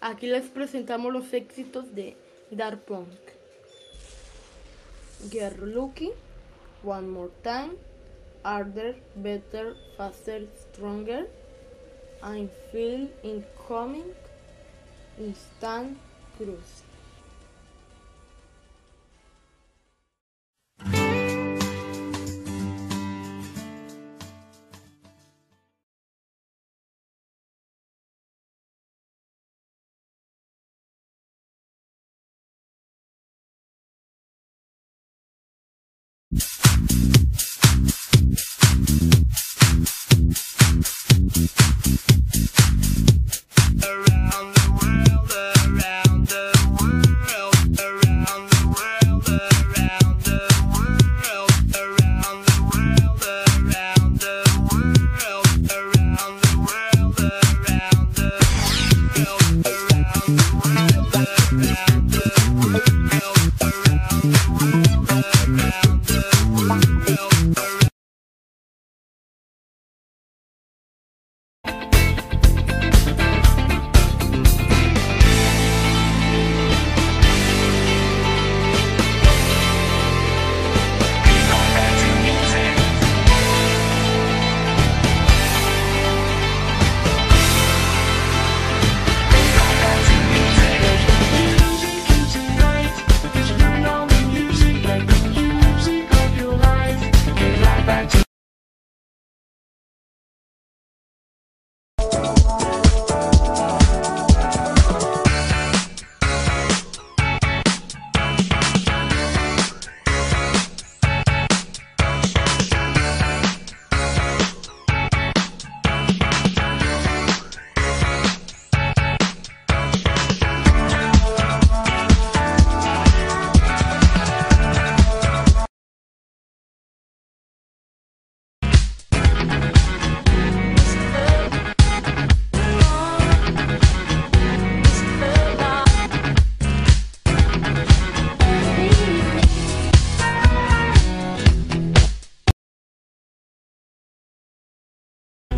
Aquí les presentamos los éxitos de Dark Punk. Get Lucky, One More Time, Harder, Better, Faster, Stronger, I Feel Incoming, Instant Cruise.